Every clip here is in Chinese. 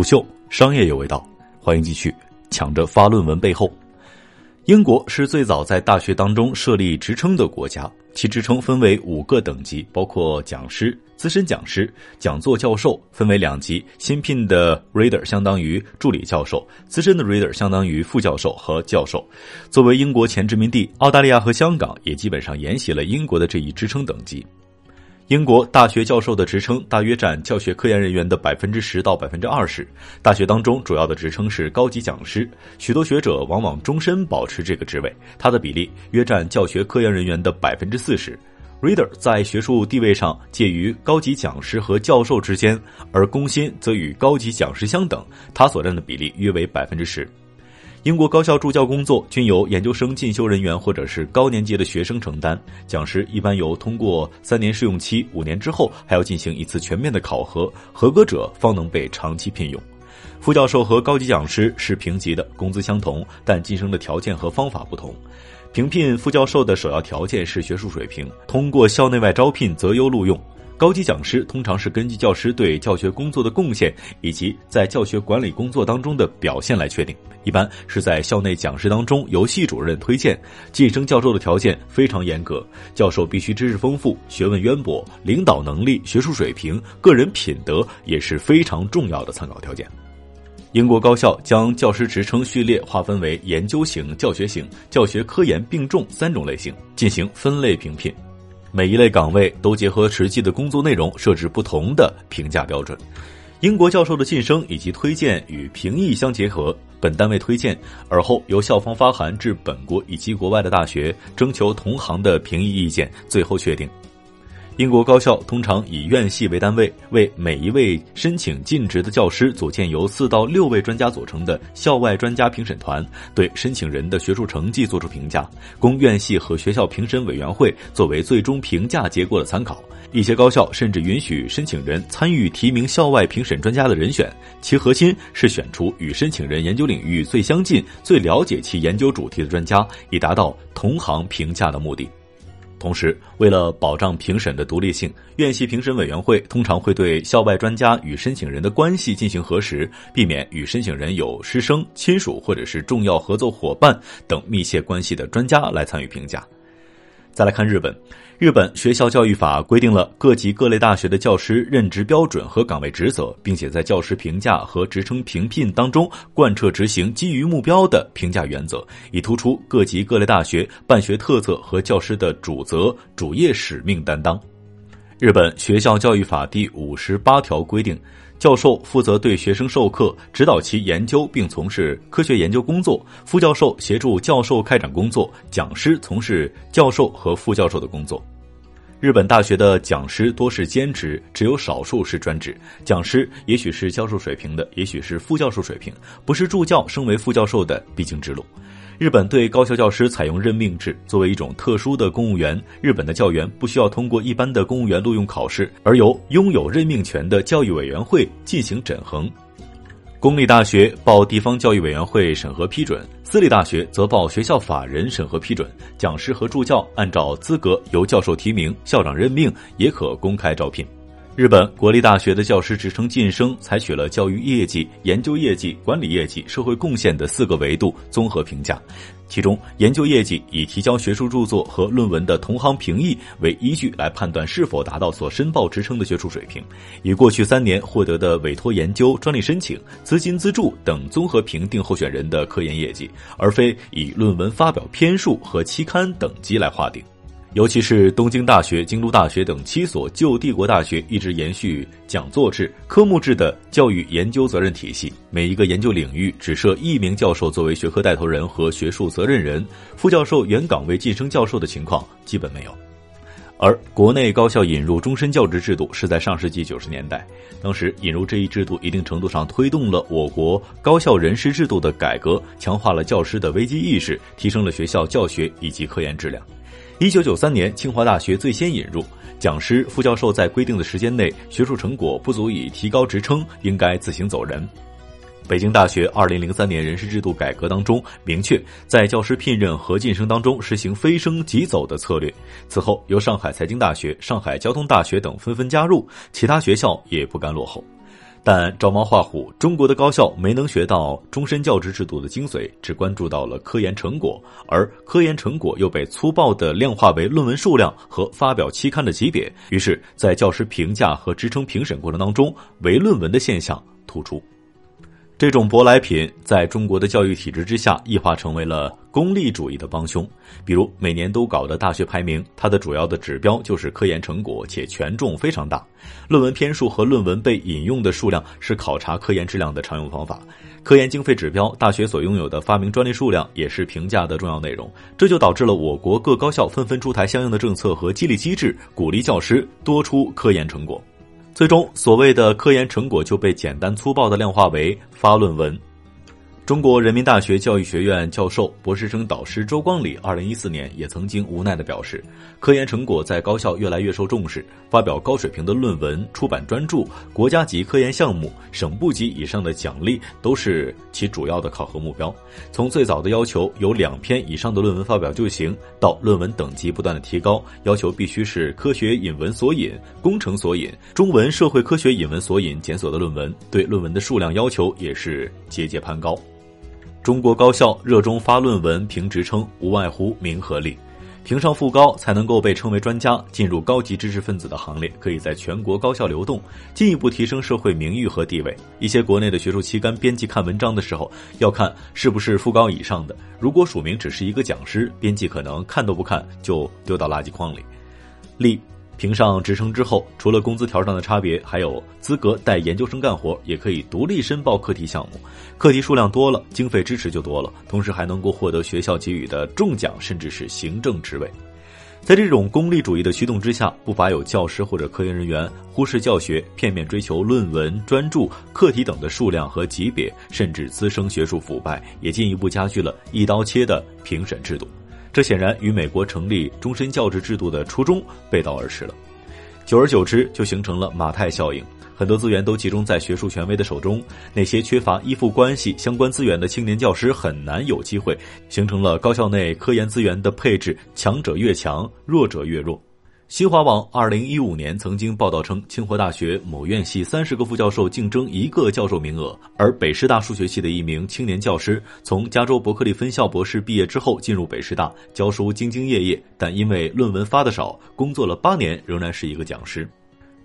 虎嗅商业有味道，欢迎继续抢着发论文背后。英国是最早在大学当中设立职称的国家，其职称分为五个等级，包括讲师、资深讲师、讲座教授，分为两级。新聘的 reader 相当于助理教授，资深的 reader 相当于副教授和教授。作为英国前殖民地，澳大利亚和香港也基本上沿袭了英国的这一职称等级。英国大学教授的职称大约占教学科研人员的百分之十到百分之二十。大学当中主要的职称是高级讲师，许多学者往往终身保持这个职位，他的比例约占教学科研人员的百分之四十。Reader 在学术地位上介于高级讲师和教授之间，而工薪则与高级讲师相等，他所占的比例约为百分之十。英国高校助教工作均由研究生进修人员或者是高年级的学生承担，讲师一般由通过三年试用期，五年之后还要进行一次全面的考核，合格者方能被长期聘用。副教授和高级讲师是平级的，工资相同，但晋升的条件和方法不同。评聘副教授的首要条件是学术水平，通过校内外招聘择优录用。高级讲师通常是根据教师对教学工作的贡献以及在教学管理工作当中的表现来确定，一般是在校内讲师当中由系主任推荐。晋升教授的条件非常严格，教授必须知识丰富、学问渊博、领导能力、学术水平、个人品德也是非常重要的参考条件。英国高校将教师职称序列划分为研究型、教学型、教学科研并重三种类型，进行分类评聘。每一类岗位都结合实际的工作内容设置不同的评价标准。英国教授的晋升以及推荐与评议相结合，本单位推荐，而后由校方发函至本国以及国外的大学，征求同行的评议意见，最后确定。英国高校通常以院系为单位，为每一位申请进职的教师组建由四到六位专家组成的校外专家评审团，对申请人的学术成绩作出评价，供院系和学校评审委员会作为最终评价结果的参考。一些高校甚至允许申请人参与提名校外评审专家的人选，其核心是选出与申请人研究领域最相近、最了解其研究主题的专家，以达到同行评价的目的。同时，为了保障评审的独立性，院系评审委员会通常会对校外专家与申请人的关系进行核实，避免与申请人有师生、亲属或者是重要合作伙伴等密切关系的专家来参与评价。再来看日本。日本学校教育法规定了各级各类大学的教师任职标准和岗位职责，并且在教师评价和职称评聘当中贯彻执行基于目标的评价原则，以突出各级各类大学办学特色和教师的主责、主业使命担当。日本学校教育法第五十八条规定。教授负责对学生授课，指导其研究并从事科学研究工作；副教授协助教授开展工作；讲师从事教授和副教授的工作。日本大学的讲师多是兼职，只有少数是专职。讲师也许是教授水平的，也许是副教授水平，不是助教升为副教授的必经之路。日本对高校教师采用任命制，作为一种特殊的公务员，日本的教员不需要通过一般的公务员录用考试，而由拥有任命权的教育委员会进行整合。公立大学报地方教育委员会审核批准，私立大学则报学校法人审核批准。讲师和助教按照资格由教授提名，校长任命，也可公开招聘。日本国立大学的教师职称晋升采取了教育业绩、研究业绩、管理业绩、社会贡献的四个维度综合评价，其中研究业绩以提交学术著作和论文的同行评议为依据来判断是否达到所申报职称的学术水平，以过去三年获得的委托研究、专利申请、资金资助等综合评定候选人的科研业绩，而非以论文发表篇数和期刊等级来划定。尤其是东京大学、京都大学等七所旧帝国大学一直延续讲座制、科目制的教育研究责任体系，每一个研究领域只设一名教授作为学科带头人和学术责任人，副教授原岗位晋升教授的情况基本没有。而国内高校引入终身教职制度是在上世纪九十年代，当时引入这一制度，一定程度上推动了我国高校人事制度的改革，强化了教师的危机意识，提升了学校教学以及科研质量。一九九三年，清华大学最先引入讲师、副教授在规定的时间内学术成果不足以提高职称，应该自行走人。北京大学二零零三年人事制度改革当中，明确在教师聘任和晋升当中实行非升即走的策略。此后，由上海财经大学、上海交通大学等纷纷加入，其他学校也不甘落后。但照猫画虎，中国的高校没能学到终身教职制度的精髓，只关注到了科研成果，而科研成果又被粗暴的量化为论文数量和发表期刊的级别，于是，在教师评价和职称评审过程当中，唯论文的现象突出。这种舶来品在中国的教育体制之下异化成为了功利主义的帮凶。比如每年都搞的大学排名，它的主要的指标就是科研成果，且权重非常大。论文篇数和论文被引用的数量是考察科研质量的常用方法。科研经费指标，大学所拥有的发明专利数量也是评价的重要内容。这就导致了我国各高校纷纷出台相应的政策和激励机制，鼓励教师多出科研成果。最终，所谓的科研成果就被简单粗暴的量化为发论文。中国人民大学教育学院教授、博士生导师周光礼，二零一四年也曾经无奈地表示，科研成果在高校越来越受重视，发表高水平的论文、出版专著、国家级科研项目、省部级以上的奖励都是其主要的考核目标。从最早的要求有两篇以上的论文发表就行，到论文等级不断的提高，要求必须是科学引文索引、工程索引、中文社会科学引文索引检索的论文，对论文的数量要求也是节节攀高。中国高校热衷发论文评职称，无外乎名和利，评上副高才能够被称为专家，进入高级知识分子的行列，可以在全国高校流动，进一步提升社会名誉和地位。一些国内的学术期刊编辑看文章的时候，要看是不是副高以上的，如果署名只是一个讲师，编辑可能看都不看就丢到垃圾筐里。利。评上职称之后，除了工资条上的差别，还有资格带研究生干活，也可以独立申报课题项目。课题数量多了，经费支持就多了，同时还能够获得学校给予的重奖，甚至是行政职位。在这种功利主义的驱动之下，不乏有教师或者科研人员忽视教学，片面追求论文、专著、课题等的数量和级别，甚至滋生学术腐败，也进一步加剧了一刀切的评审制度。这显然与美国成立终身教职制度的初衷背道而驰了，久而久之就形成了马太效应，很多资源都集中在学术权威的手中，那些缺乏依附关系相关资源的青年教师很难有机会，形成了高校内科研资源的配置强者越强，弱者越弱。新华网二零一五年曾经报道称，清华大学某院系三十个副教授竞争一个教授名额，而北师大数学系的一名青年教师从加州伯克利分校博士毕业之后进入北师大教书，兢兢业业，但因为论文发的少，工作了八年仍然是一个讲师。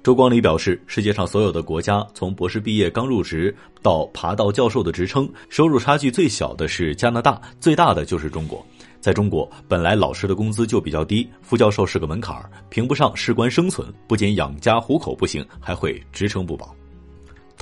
周光礼表示，世界上所有的国家，从博士毕业刚入职到爬到教授的职称，收入差距最小的是加拿大，最大的就是中国。在中国，本来老师的工资就比较低，副教授是个门槛儿，评不上事关生存，不仅养家糊口不行，还会职称不保。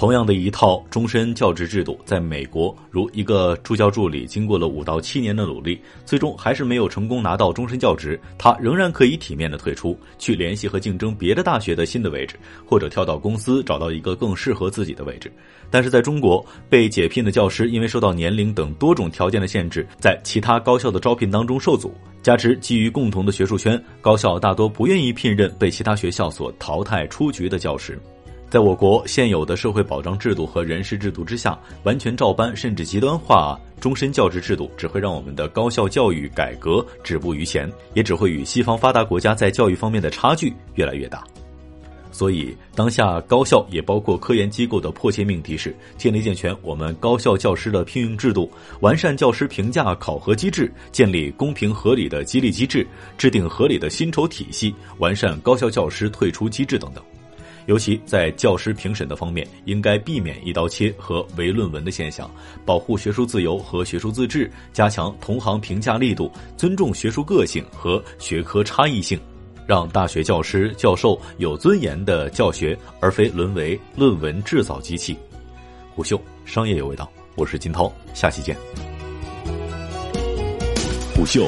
同样的一套终身教职制度，在美国，如一个助教助理，经过了五到七年的努力，最终还是没有成功拿到终身教职，他仍然可以体面的退出，去联系和竞争别的大学的新的位置，或者跳到公司找到一个更适合自己的位置。但是在中国，被解聘的教师因为受到年龄等多种条件的限制，在其他高校的招聘当中受阻，加之基于共同的学术圈，高校大多不愿意聘任被其他学校所淘汰出局的教师。在我国现有的社会保障制度和人事制度之下，完全照搬甚至极端化终身教职制度，只会让我们的高校教育改革止步于前，也只会与西方发达国家在教育方面的差距越来越大。所以，当下高校也包括科研机构的迫切命题是：建立健全我们高校教师的聘用制度，完善教师评价考核机制，建立公平合理的激励机制，制定合理的薪酬体系，完善高校教师退出机制等等。尤其在教师评审的方面，应该避免一刀切和唯论文的现象，保护学术自由和学术自治，加强同行评价力度，尊重学术个性和学科差异性，让大学教师教授有尊严的教学，而非沦为论文制造机器。虎嗅商业有味道，我是金涛，下期见。虎嗅。